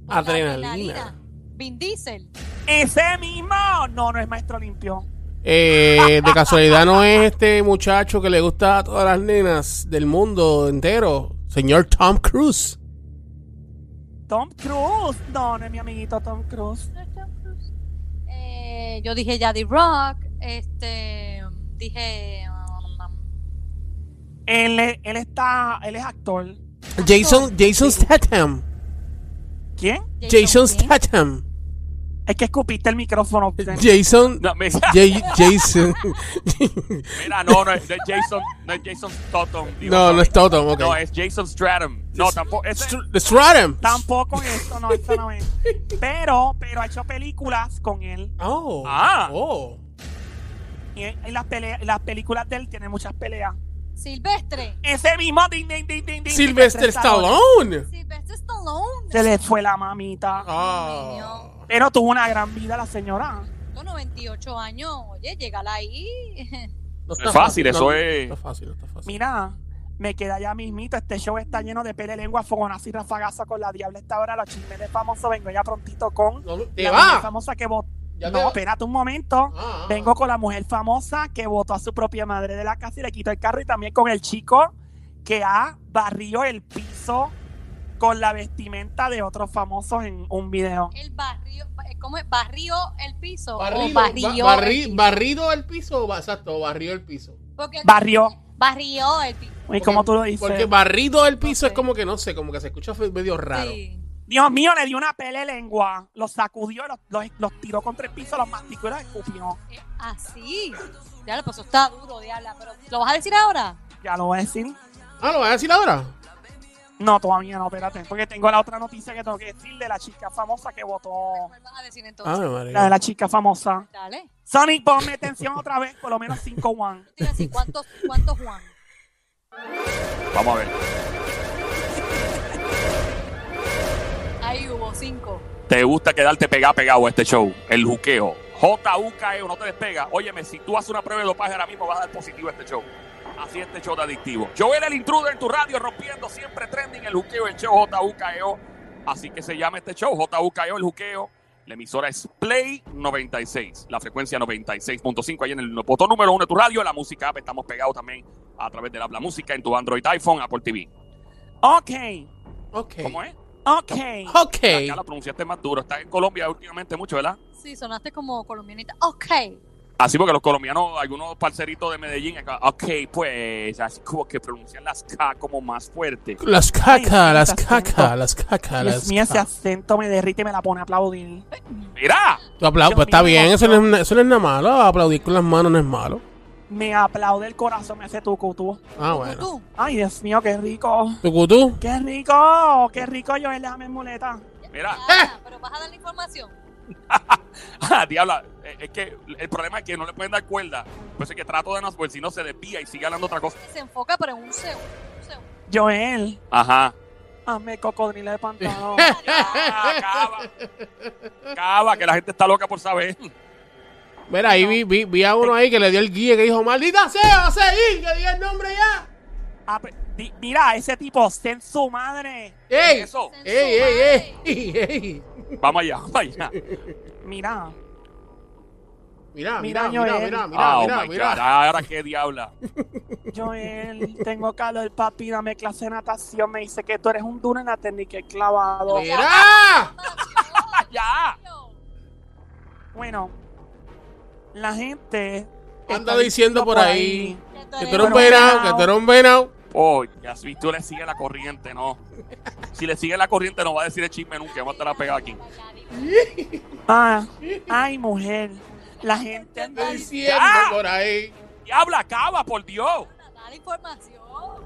Por la
Adrenalina.
Vin Diesel.
Ese mismo. No, no es maestro limpio.
Eh, de casualidad no es este muchacho que le gusta a todas las nenas del mundo entero, señor Tom Cruise.
Tom Cruise. No, no es mi amiguito Tom Cruise.
Eh, yo dije ya The Rock. Este. Dije. um,
Él, él está. Él es actor.
Jason, Jason Statham.
¿Quién?
Jason. Statham.
Es que escupiste el micrófono.
Jason.
No, me-
Jason.
mira, no, no es, no es Jason, no es Jason digo,
No, no es Totem, ok.
No, es Jason Stratham. No, tampoco. Ese,
Str- Stratham.
Tampoco esto, no, esto no es. Pero, pero ha hecho películas con él.
Oh.
Ah.
Oh.
Y en las, pelea- las películas de él tienen muchas peleas.
Silvestre.
Ese mismo ding, ding, ding, ding, ding,
Sylvester Stallone.
Silvestre Stallone.
Se le fue la mamita.
Ah.
Pero tuvo una gran vida la señora.
Con 98 años. Oye, llegala ahí.
No
es fácil, eso es-
está fácil, está fácil.
Mira, me queda ya mismito. Este show está lleno de pele lengua, fogonazo y rafagazo con la diabla. Esta hora los chismes de famoso. Vengo ya prontito con
No,
la
va.
famosa que votó.
Ya
No, espérate un momento.
Ah, ah.
Vengo con la mujer famosa que votó a su propia madre de la casa y le quitó el carro. Y también con el chico que ha barrido el piso con la vestimenta de otros famosos en un video.
El barrio. ¿Cómo es? ¿Barrió el piso?
Barrido,
o barrió.
ba-
el
barri-
piso?
barrido el piso, exacto, barrió el piso.
Porque-
Barrió.
Barrió el piso.
Y como tú lo dices.
Porque barrido el piso es como que no sé, como que se escucha medio raro.
Sí.
Dios mío, le dio una pele lengua. Los sacudió, los, los, los tiró contra el piso, los masticó y los escupió.
Eh, Así. Ya, pues eso está duro, diabla. Pero, ¿lo vas a decir ahora?
Ya lo voy a decir.
Ah, ¿lo vas a decir ahora?
No, todavía no, espérate. Porque tengo la otra noticia que tengo que decir de la chica famosa que votó.
¿Cuál vas a decir entonces?
Ah,
La de la chica famosa.
Dale.
Sonic, ponme atención otra vez, por lo menos 5-1.
Te iba a decir, ¿cuántos, ¿cuántos Juan?
Vamos a ver.
Ahí hubo cinco.
¿Te gusta quedarte pegado, pegado a este show? El juqueo. JUKEO, no te despega. Óyeme, si tú haces una prueba de dopaje ahora mismo, vas a dar positivo a este show. Así es este show de adictivo. Joel el intruder en tu radio, rompiendo siempre trending el juqueo, el show JUKEO. Así que se llama este show, JUKEO, el juqueo. La emisora es Play 96, la frecuencia 96.5, ahí en el botón número uno de tu radio. La música app, estamos pegados también a través de la, la música en tu Android iPhone, Apple TV.
Ok,
Ok.
¿Cómo es?
Ok.
Ok.
Ya, la pronunciaste más duro. Está en Colombia últimamente mucho, ¿verdad?
Sí, sonaste como colombianita. Ok.
Así porque los colombianos, algunos parceritos de Medellín, acá, ok, pues, así como que pronuncian las K como más fuerte.
Las
Ay,
cacas, las
acento.
cacas, las cacas,
Dios
las
mío, ese acento me derrite y me la pone a aplaudir.
¡Mira!
Tú
Dios
pues está bien, eso no, es, eso no es nada malo. Aplaudir con las manos no es malo.
Me aplaude el corazón, me hace tu tú.
Ah, bueno.
Ay, Dios mío, qué rico.
¿Tucutú?
Qué rico, qué rico yo déjame en muleta.
Mira,
Ya, pero vas a dar la información.
ah, diabla, eh, es que el problema es que no le pueden dar cuerda. Pues es que trato de no, pues si no se desvía y sigue hablando otra cosa.
Se enfoca, pero en un segundo. Un segundo.
Joel,
Ajá.
hazme cocodrilo de pantalón.
Ya, cava. Cava, que la gente está loca por saber.
Mira, ahí vi, vi, vi a uno ahí que le dio el guía que dijo, maldita sea, seguir, que diga el nombre ya.
Ah, di- mira, ese tipo, en su madre.
¡Ey!
Eso.
¡Ey, ey, ey! ey!
Vamos allá, vamos allá.
Mira,
Mira,
Mira,
mira, mira,
Joel.
mira,
Ah,
mira,
oh
mira,
my
mira.
God. Ahora qué diabla.
Joel, tengo calor, papi, dame clase de natación. Me dice que tú eres un duro en la técnica de clavado.
¡Mira!
¡Ya!
Bueno, la gente.
Anda diciendo por ahí
Que
que
tú
eres un venado, que tú eres un venado.
Oh, ya si tú le sigues la corriente, no. Si le sigues la corriente, no va a decir el chisme nunca. Vamos a estar pegado aquí.
Ah, ay, mujer. La gente anda diciendo.
¡Ya!
por ahí.
Diabla, acaba, por Dios.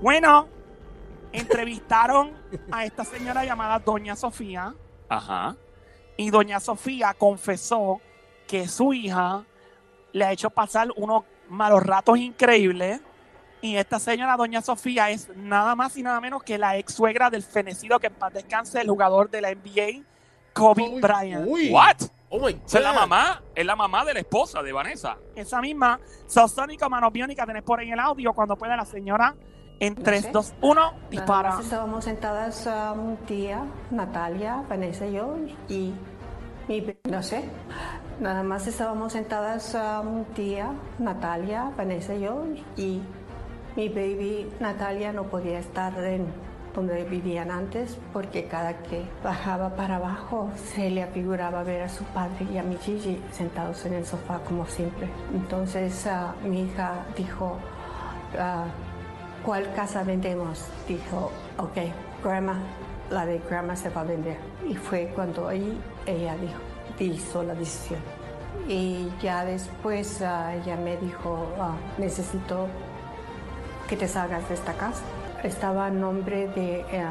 Bueno, entrevistaron a esta señora llamada Doña Sofía.
Ajá.
Y Doña Sofía confesó que su hija le ha hecho pasar unos malos ratos increíbles. Y esta señora, Doña Sofía, es nada más y nada menos que la ex suegra del fenecido que en paz descanse, el jugador de la NBA, Kobe
Uy,
Bryant.
uy.
What?
Oh my
es la mamá, es la mamá de la esposa de Vanessa.
Esa misma, Sosónico Manos Biónica, tenés por ahí el audio cuando pueda la señora En
No
3,
sé.
2, 1,
Nada
dispara.
estábamos sentadas un día, Natalia, Vanessa y yo, y mi, no sé, nada más estábamos sentadas un día, Natalia, Vanessa y yo, y mi baby Natalia no podía estar en donde vivían antes porque cada que bajaba para abajo se le afiguraba ver a su padre y a mi Gigi sentados en el sofá como siempre. Entonces ah, mi hija dijo, ah, ¿Cuál casa vendemos? Dijo, ok, grandma, la de grandma se va a vender. Y fue cuando ahí ella dijo, hizo la decisión. Y ya después ah, ella me dijo, ah, necesito que te salgas de esta casa. Estaba a nombre de em,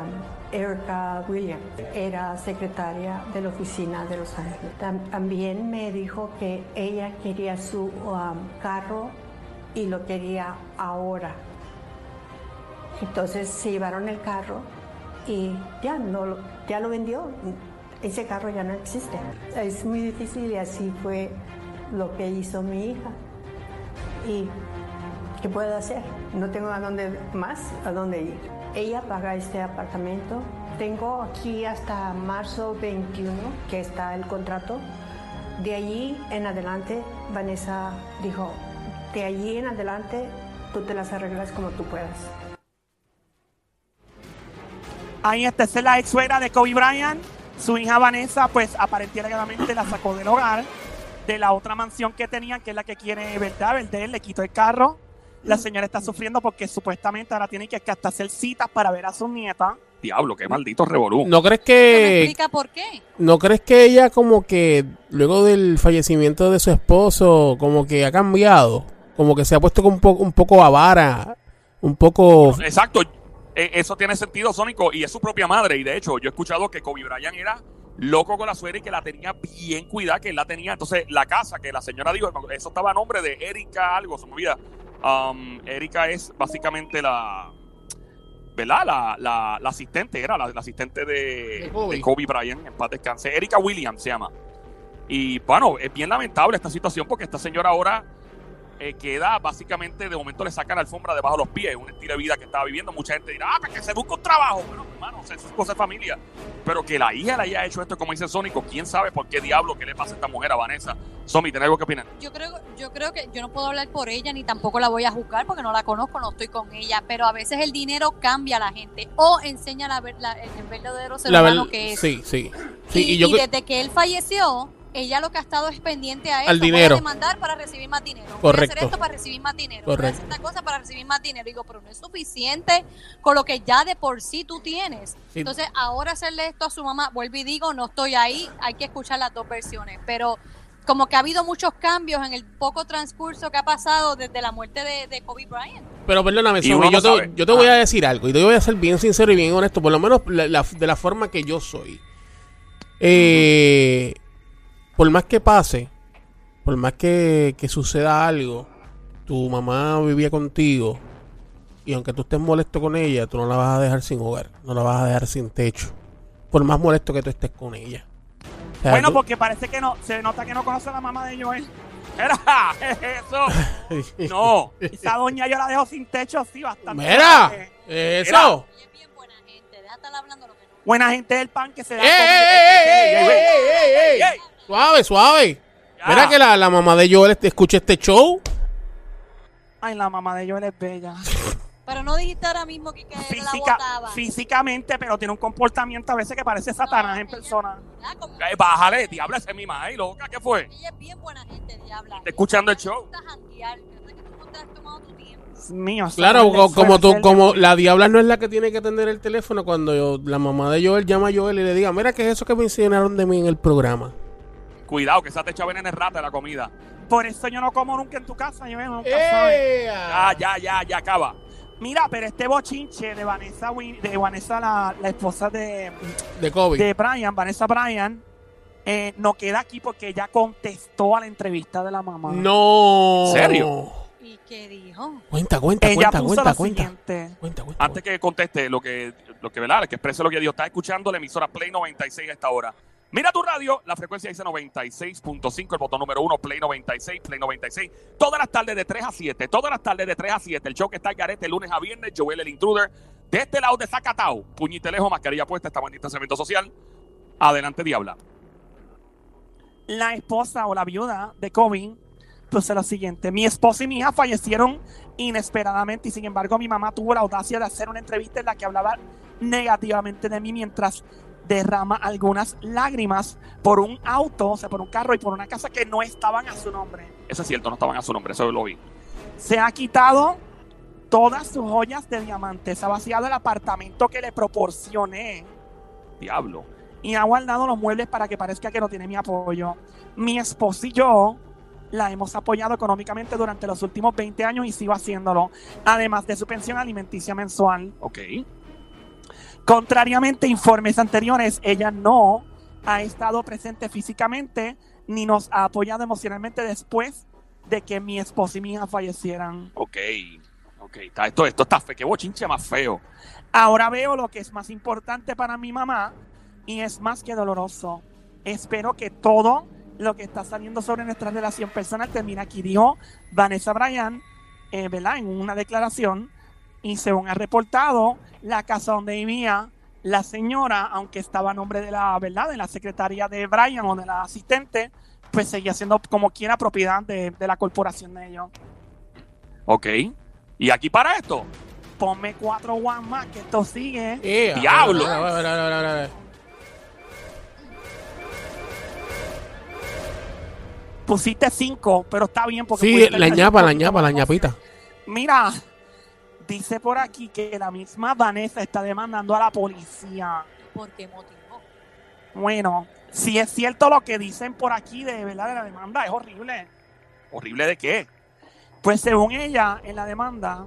Erica Williams, era secretaria de la oficina de Los Ángeles. Tam- también me dijo que ella quería su um, carro y lo quería ahora. Entonces se llevaron el carro y ya, no, ya lo vendió. Ese carro ya no existe. Es muy difícil y así fue lo que hizo mi hija. ¿Y qué puedo hacer? No tengo a dónde más, a dónde ir. Ella paga este apartamento. Tengo aquí hasta marzo 21 que está el contrato. De allí en adelante, Vanessa dijo, de allí en adelante tú te las arreglas como tú puedas.
Ahí está, esa es la ex suegra de Kobe Bryant. Su hija Vanessa, pues aparentemente la sacó del hogar, de la otra mansión que tenían, que es la que quiere, ¿verdad? Vender, le quitó el carro. La señora está sufriendo porque supuestamente ahora tiene que hasta hacer citas para ver a su nieta.
Diablo, qué maldito revolú.
¿No crees
Eso me
que
explica por qué.
no crees que ella como que luego del fallecimiento de su esposo como que ha cambiado, como que se ha puesto un poco un poco avara, un poco
Exacto. Eh, eso tiene sentido, Sónico, y es su propia madre. Y de hecho, yo he escuchado que Kobe Bryant era loco con la suegra y que la tenía bien cuidada, que él la tenía. Entonces, la casa que la señora dijo, eso estaba a nombre de Erika algo, se me olvida. Um, Erika es básicamente la, ¿verdad? La, la, la asistente, era la, la asistente de,
De Kobe.
de Kobe Bryant, en paz descanse. Erika Williams se llama. Y bueno, es bien lamentable esta situación porque esta señora ahora eh, queda básicamente, de momento le sacan la alfombra debajo de los pies, un estilo de vida que estaba viviendo. Mucha gente dirá, ah, pues que se busca un trabajo. Bueno, hermano, eso es cosa de familia. Pero que la hija le haya hecho esto, como dice Sónico, quién sabe por qué diablo que le pasa a esta mujer, a Vanessa. Somi, ¿tenés algo que opinar?
Yo creo, yo creo que yo no puedo hablar por ella ni tampoco la voy a juzgar porque no la conozco, no estoy con ella, pero a veces el dinero cambia a la gente o enseña la, la- el verdadero ser
la
humano que es.
sí, sí. Sí,
y,
y yo
y
cre-
desde que él falleció, ella lo que ha estado es pendiente a esto.
Al
Voy
dinero.
a demandar para recibir más dinero. Voy a
Correcto.
hacer esto para recibir más dinero. Voy a
Correcto.
hacer esta cosa para recibir más dinero. Digo, pero no es suficiente con lo que ya de por sí tú tienes.
Sí.
Entonces, ahora hacerle esto a su mamá, vuelvo y digo, no estoy ahí. Hay que escuchar las dos versiones. Pero como que ha habido muchos cambios en el poco transcurso que ha pasado desde la muerte de, de Kobe Bryant.
Pero perdóname,
Y
Somi,
uno
yo, te, yo te
Ah.
voy a decir algo y te voy a ser bien sincero y bien honesto, por lo menos la- la- de la forma que yo soy. Eh, por más que pase, por más que, que suceda algo, tu mamá vivía contigo y aunque tú estés molesto con ella, tú no la vas a dejar sin hogar, no la vas a dejar sin techo, por más molesto que tú estés con ella. O sea,
Bueno,
tú-
porque parece que no, se nota que no conoce a la mamá de Joel.
Era, eso. No.
Esa doña yo la dejo sin techo, sí, bastante.
Mira,
Eh,
eso.
Bien buena gente. Deja de estar hablando lo que no.
Buena gente del pan que se da.
¡Ey,
con-
ey, ey, ey, ey, ey, ey, ey! Suave, suave. Mira que la, la mamá de Joel este- escucha este show.
Ay, la mamá de Joel es bella.
Pero no dijiste ahora mismo que, que la
Física,
botaba.
físicamente, pero tiene un comportamiento a veces que parece Satanás en
ella-
persona.
Eh, bájale, diablo, ese es mi madre, loca, ¿qué fue?
Ella es bien buena gente, diabla.
Está escuchando el show.
le gusta janguear, yo sé que tú no te has tomado tu tiempo.
Dios mío.
Claro, co- como tú, como la diabla no es la que tiene que atender el teléfono cuando yo- la mamá de Joel llama a Joel y le diga, mira, ¿qué es eso que me enseñaron de mí en el programa?
Cuidado, que esa te echa veneno rata de la comida.
Por eso yo no como nunca en tu casa, yo nunca.
Ya, ya, ya, ya, acaba.
Mira, pero este bochinche de Vanessa, Win- de Vanessa la, la esposa de,
De COVID.
de Brian, Vanessa Bryan, eh, no queda aquí porque ella contestó a la entrevista de la mamá.
No.
¿Serio?
¿Y qué dijo?
Cuenta, cuenta,
Ella
cuenta,
puso
cuenta,
lo
cuenta.
siguiente.
Cuenta, cuenta.
Antes que conteste lo que, lo que, ¿verdad? Que exprese lo que Dios está escuchando la emisora Play 96 a esta hora. Mira tu radio, la frecuencia dice 96.5, el botón número 1, Play 96, Play 96. Todas las tardes de 3 a 7, todas las tardes de 3 a 7. El show que está al garete lunes a viernes, Joel el Intruder. De este lado de Zacatau, puñite lejos, mascarilla puesta, estamos en distanciamiento social. Adelante, Diabla.
La esposa o la viuda de Kobe puso lo siguiente. Mi esposa y mi hija fallecieron inesperadamente y sin embargo mi mamá tuvo la audacia de hacer una entrevista en la que hablaba negativamente de mí mientras derrama algunas lágrimas por un auto, o sea, por un carro y por una casa que no estaban a su nombre.
Eso es cierto, no estaban a su nombre, eso lo vi.
Se ha quitado todas sus joyas de diamantes, ha vaciado el apartamento que le proporcioné
Diablo.
y ha guardado los muebles para que parezca que no tiene mi apoyo. Mi esposo y yo la hemos apoyado económicamente durante los últimos 20 años y sigo haciéndolo, además de su pensión alimenticia mensual.
Ok.
Contrariamente a informes anteriores, ella no ha estado presente físicamente ni nos ha apoyado emocionalmente después de que mi esposo y mi hija fallecieran.
Ok. Ok. Está, esto, esto está fe. Qué bochinche más feo.
Ahora veo lo que es más importante para mi mamá y es más que doloroso. Espero que todo lo que está saliendo sobre nuestra relación personal termine aquí, dijo Vanessa Bryan, eh, ¿verdad? En una declaración. Y según ha reportado, la casa donde vivía la señora, aunque estaba a nombre de la, ¿verdad? De la secretaria de Bryan o de la asistente, pues seguía siendo como quiera propiedad de, de la corporación de ellos.
Ok. Y aquí para esto.
Ponme cuatro one más, que esto sigue.
Eh,
¡Diablo!
a ver, a ver, a ver.
Pusiste cinco, pero está bien porque
Sí, la ñapa, la ñapa, la ñapita.
Mira, dice por aquí que la misma Vanessa está demandando a la policía.
¿Por qué motivo?
Bueno, si es cierto lo que dicen por aquí de verdad de la demanda, es horrible.
¿Horrible de qué?
Pues según ella, en la demanda,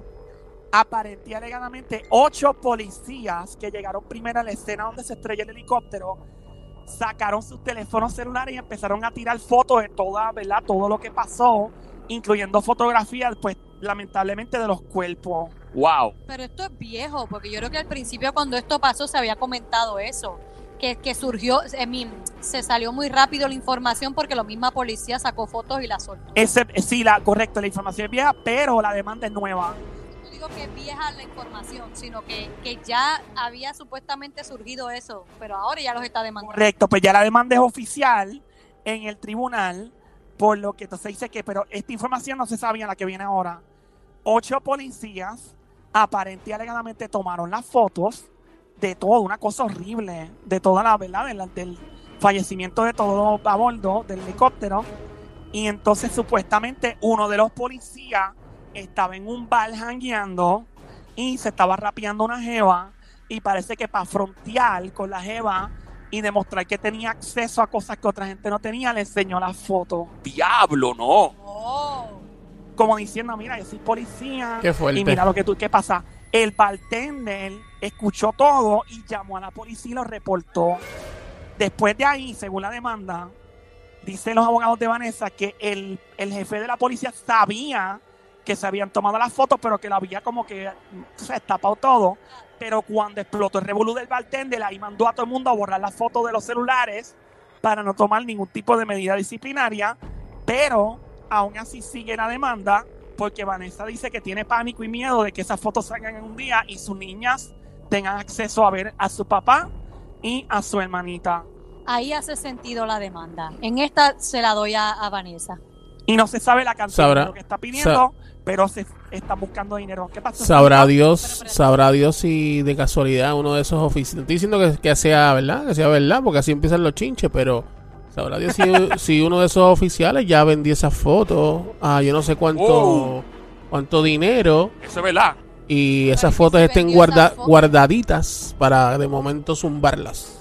aparente y alegadamente ocho policías que llegaron primero a la escena donde se estrella el helicóptero, sacaron sus teléfonos celulares y empezaron a tirar fotos de toda, ¿verdad? Todo lo que pasó, incluyendo fotografías, pues lamentablemente de los cuerpos.
Wow.
Pero esto es viejo, porque yo creo que al principio cuando esto pasó se había comentado eso, que, que surgió, I mean, se salió muy rápido la información porque la misma policía sacó fotos y las soltó.
Ese, sí, la, correcto, la información es vieja, pero la demanda es nueva.
No digo que es vieja la información, sino que, que ya había supuestamente surgido eso, pero ahora ya los está demandando.
Correcto, pues ya la demanda es oficial en el tribunal, por lo que entonces dice que, pero esta información no se sabía la que viene ahora. Ocho policías aparente y alegadamente tomaron las fotos de todo, una cosa horrible, de toda la verdad, del, del fallecimiento de todo a bordo del helicóptero. Y entonces supuestamente uno de los policías estaba en un bar jangueando y se estaba rapeando una jeva y parece que para frontear con la jeva y demostrar que tenía acceso a cosas que otra gente no tenía, le enseñó la foto.
Diablo, no.
Oh,
Como diciendo, mira, yo soy policía.
Qué.
Y mira lo que tú, ¿qué pasa? El bartender escuchó todo y llamó a la policía y lo reportó. Después de ahí, según la demanda, dicen los abogados de Vanessa que el, el jefe de la policía sabía que se habían tomado las fotos, pero que lo había como que se tapado todo. Pero cuando explotó el revolú del bartender, ahí mandó a todo el mundo a borrar las fotos de los celulares para no tomar ningún tipo de medida disciplinaria. Pero aún así sigue la demanda porque Vanessa dice que tiene pánico y miedo de que esas fotos salgan en un día y sus niñas tengan acceso a ver a su papá y a su hermanita.
ahí hace sentido la demanda. En esta se la doy a, a Vanessa.
Y no se sabe la cantidad
Sabrá-
de lo que está pidiendo, pero se está buscando dinero. ¿Qué pasa?
Sabrá Dios,
pero, pero-
sabrá Dios si de casualidad uno de esos oficiales. Estoy diciendo que, que sea verdad, que sea verdad, porque así empiezan los chinches, pero sabrá Dios si, si uno de esos oficiales ya vendió esas fotos a yo no sé cuánto,
Oh.
cuánto dinero
Eso es verdad.
y esas
Pero, ¿y
fotos estén guarda- guardaditas para de momento zumbarlas.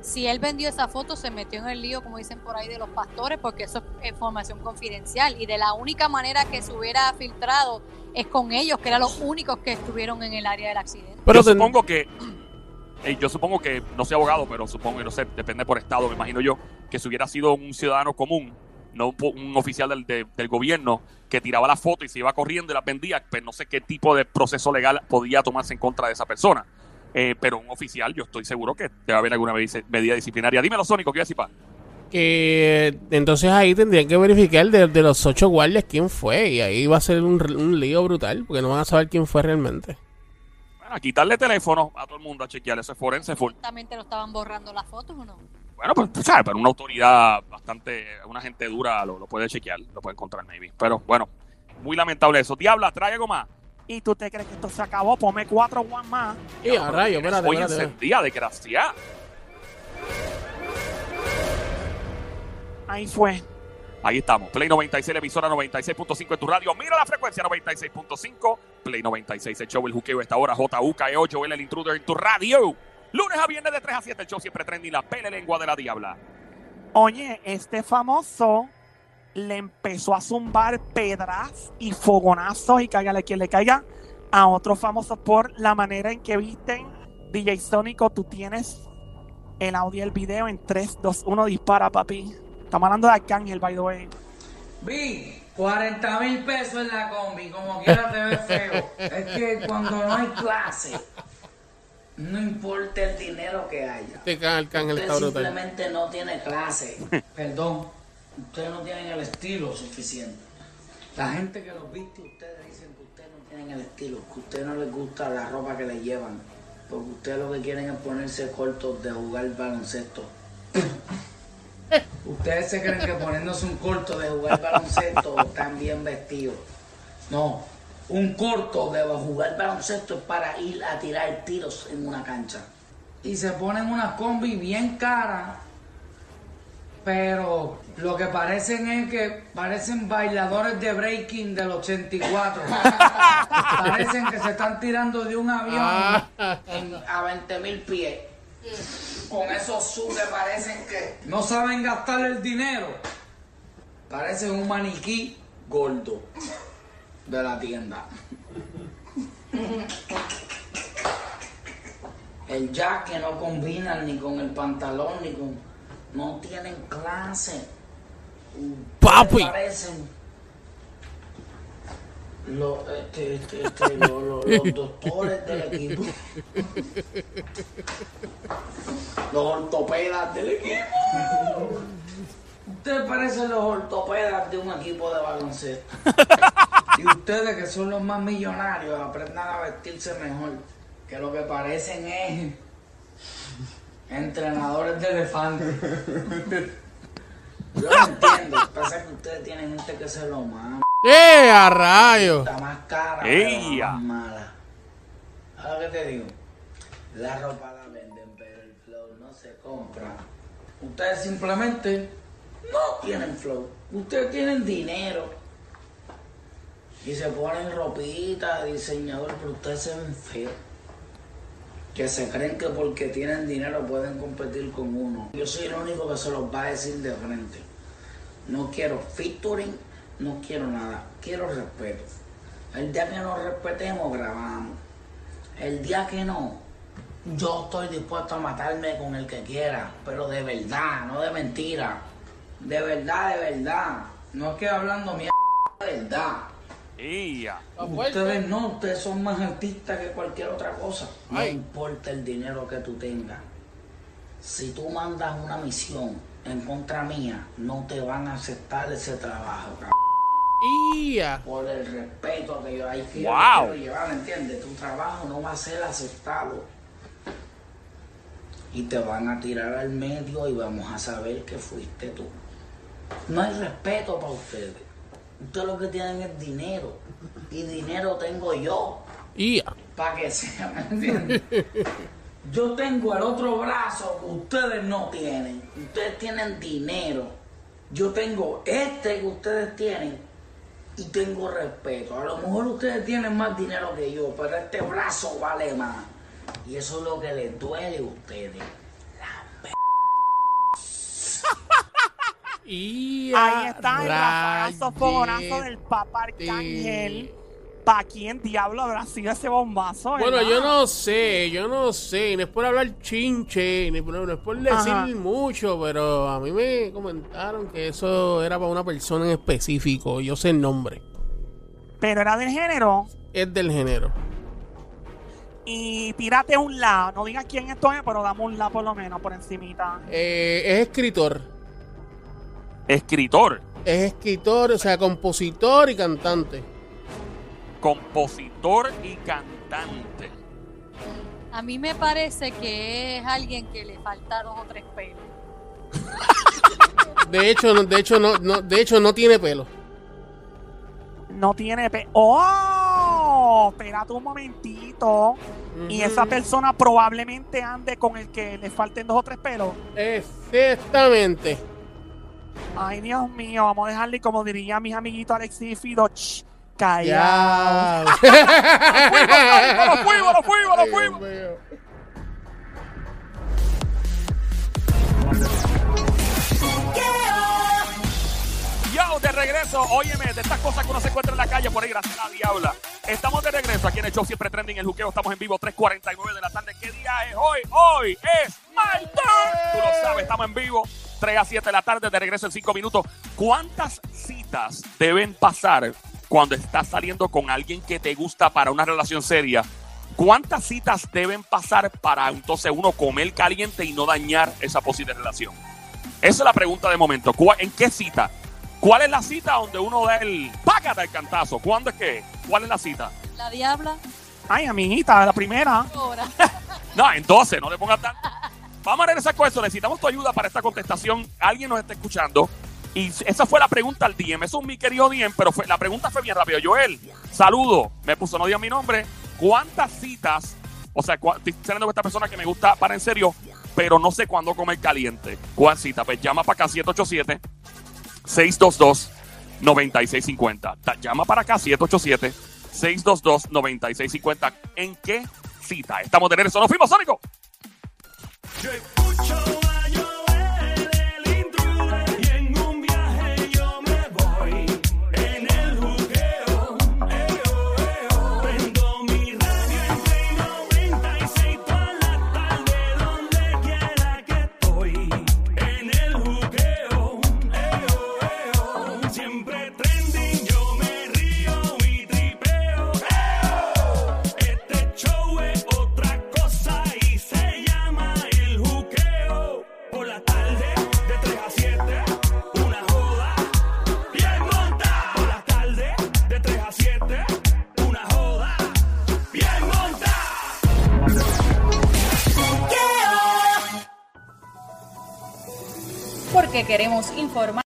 Si él vendió esa foto, se metió en el lío, como dicen por ahí, de los pastores, porque eso es información confidencial. Y de la única manera que se hubiera filtrado es con ellos, que eran los únicos que estuvieron en el área del accidente.
Pero
yo
ten-
supongo que. Eh, yo supongo que, no soy abogado, pero supongo, no sé, depende por estado, me imagino yo, que si hubiera sido un ciudadano común, no un, oficial del, de- del gobierno, que tiraba la foto y se iba corriendo y las vendía, pues no sé qué tipo de proceso legal podía tomarse en contra de esa persona. Eh, pero un oficial, yo estoy seguro que debe haber alguna medida disciplinaria. Dímelo, Sónico, ¿qué decir, pa?
Que entonces ahí tendrían que verificar de, de los ocho guardias quién fue. Y ahí va a ser un, un lío brutal, porque no van a saber quién fue realmente.
Bueno, a quitarle teléfono a todo el mundo a chequear ese forense full.
Exactamente lo estaban borrando las fotos o no.
Bueno, pues, tú ¿sabes? Pero una autoridad bastante, una gente dura lo, lo puede chequear, lo puede encontrar, maybe. Pero bueno, muy lamentable eso. Diabla, trae algo más.
¿Y tú te crees que esto se acabó? Ponme cuatro one más.
Y a rayo, espérate,
Hoy encendida, desgraciada.
Ahí fue.
Ahí estamos. Play 96, la emisora 96.5 en tu radio. Mira la frecuencia 96.5. Play 96, el show, el juqueo esta hora. JUKEO, Joel el intruder en tu radio. Lunes a viernes de 3 a 7, el show siempre trending, la pele lengua de la diabla.
Oye, este famoso le empezó a zumbar pedras y fogonazos y cáigale quien le caiga a otros famosos por la manera en que visten. DJ Sónico, tú tienes el audio y el video en 3, 2, 1, dispara, papi. Estamos hablando de Arcángel, by the way.
Vi 40 mil pesos en la combi, como quiera te ves feo. Es que cuando no hay clase, no importa el dinero que haya.
Este can- Arcángel
Usted
está brutal.
simplemente no tiene clase. Perdón, ustedes no tienen el estilo suficiente. La gente que los viste, ustedes dicen que ustedes no tienen el estilo, que a ustedes no les gusta la ropa que les llevan. Porque ustedes lo que quieren es ponerse cortos de jugar baloncesto. Ustedes se creen que poniéndose un corto de jugar baloncesto están bien vestidos. No, un corto de jugar baloncesto es para ir a tirar tiros en una cancha. Y se ponen unas combi bien caras, pero lo que parecen es que parecen bailadores de breaking del 84. parecen que se están tirando de un avión en- a 20 mil pies con esos que parecen que no saben gastar el dinero. Parecen un maniquí gordo de la tienda. El jack que no combinan ni con el pantalón ni con. No tienen clase.
Papi.
Parecen. Los, este, este, este, lo- lo- los doctores del equipo. Los ortopedas del equipo. Ustedes parecen los ortopedas de un equipo de baloncesto. Y ustedes que son los más millonarios aprendan a vestirse mejor. Que lo que parecen es entrenadores de elefantes. Yo no entiendo. Pasa que ustedes tienen gente que se lo mama.
¡Eh, a rayo!
Está más cara, pero más mala. ¿Sabes qué te digo? La ropa la venden, pero el flow no se compra. Ustedes simplemente no tienen flow. Ustedes tienen dinero. Y se ponen ropita diseñador, pero ustedes se ven feos. Que se creen que porque tienen dinero pueden competir con uno. Yo soy el único que se los va a decir de frente. No quiero featuring, no quiero nada. Quiero respeto. El día que nos respetemos, grabamos. El día que no, yo estoy dispuesto a matarme con el que quiera, pero de verdad, no de mentira. De verdad, de verdad. No es que hablando mierda, de verdad. Ustedes no, ustedes son más artistas que cualquier otra cosa. No
Ay.
importa el dinero que tú tengas. Si tú mandas una misión en contra mía, no te van a aceptar ese trabajo, cabrón. Por el respeto que yo hay que
Wow.
llevar, ¿entiendes? Tu trabajo no va a ser aceptado. Y te van a tirar al medio y vamos a saber que fuiste tú. No hay respeto para ustedes. Ustedes lo que tienen es dinero. Y dinero tengo yo. Para que sea, ¿me entiendes? Yo tengo el otro brazo que ustedes no tienen. Ustedes tienen dinero. Yo tengo este que ustedes tienen y tengo respeto. A lo mejor ustedes tienen más dinero que yo, pero este brazo vale más. Y eso es lo que les duele a ustedes.
¡Ya!
Ahí está el rafazo fogonazo del Papa Arcángel. ¿Para quién diablo habrá sido ese bombazo?
Bueno,
verdad?
yo no sé, yo no sé, no es por hablar chinche, no es por decir
Ajá.
mucho, pero a mí me comentaron que eso era para una persona en específico, yo sé el nombre,
Pero era del género.
es del género.
Y tírate un la. No digas quién esto es, pero dame un la por lo menos, por encimita.
Eh, es escritor.
Escritor,
Es escritor, o sea, compositor y cantante.
compositor y cantante.
A mí me parece que es alguien que le falta dos o tres pelos.
De hecho, no- de hecho, no, no, de hecho, no tiene pelo.
No tiene pe... ¡Oh! Espérate un momentito. Y esa persona probablemente ande con el que le falten dos o tres pelos.
Exactamente.
Ay, Dios mío, vamos a dejarle, como diría mis amiguitos Alexis y Fido, ch, callado.
¡Lo fuimos, lo fuimos, lo fuimos! Yo, de regreso, óyeme, de estas cosas que uno se encuentra en la calle por ahí, gracias a la diabla. Estamos de regreso aquí en el show Siempre Trending, el juqueo. Estamos en vivo, 3.49 de la tarde. ¿Qué día es hoy? Hoy es martes. Tú lo sabes, estamos en vivo, 3 a 7 de la tarde, de regreso en 5 minutos. ¿Cuántas citas deben pasar cuando estás saliendo con alguien que te gusta para una relación seria? ¿Cuántas citas deben pasar para entonces uno comer caliente y no dañar esa posible relación? Esa es la pregunta de momento. ¿Cuál- ¿En qué cita? ¿Cuál es la cita donde uno da el págate el cantazo? ¿Cuándo es que? ¿Cuál es la cita?
La diabla
Ay, amiguita, la primera.
No, en 12, no le pongas tan. Vamos a regresar con eso. Necesitamos tu ayuda para esta contestación. Alguien nos está escuchando. Y esa fue la pregunta al DM. Eso es mi querido DM, pero la pregunta fue bien rápido. Joel, saludo. Me puso, no diga mi nombre. ¿Cuántas citas? O sea, estoy con esta persona que me gusta para en serio, pero no sé cuándo comer caliente. ¿Cuál cita? Pues llama para acá 787 622 9650. Ta- Llama para acá 787 622 9650. ¿En qué cita? Estamos de regreso. Nos fuimos, Sónico.
Yo
porque queremos informar.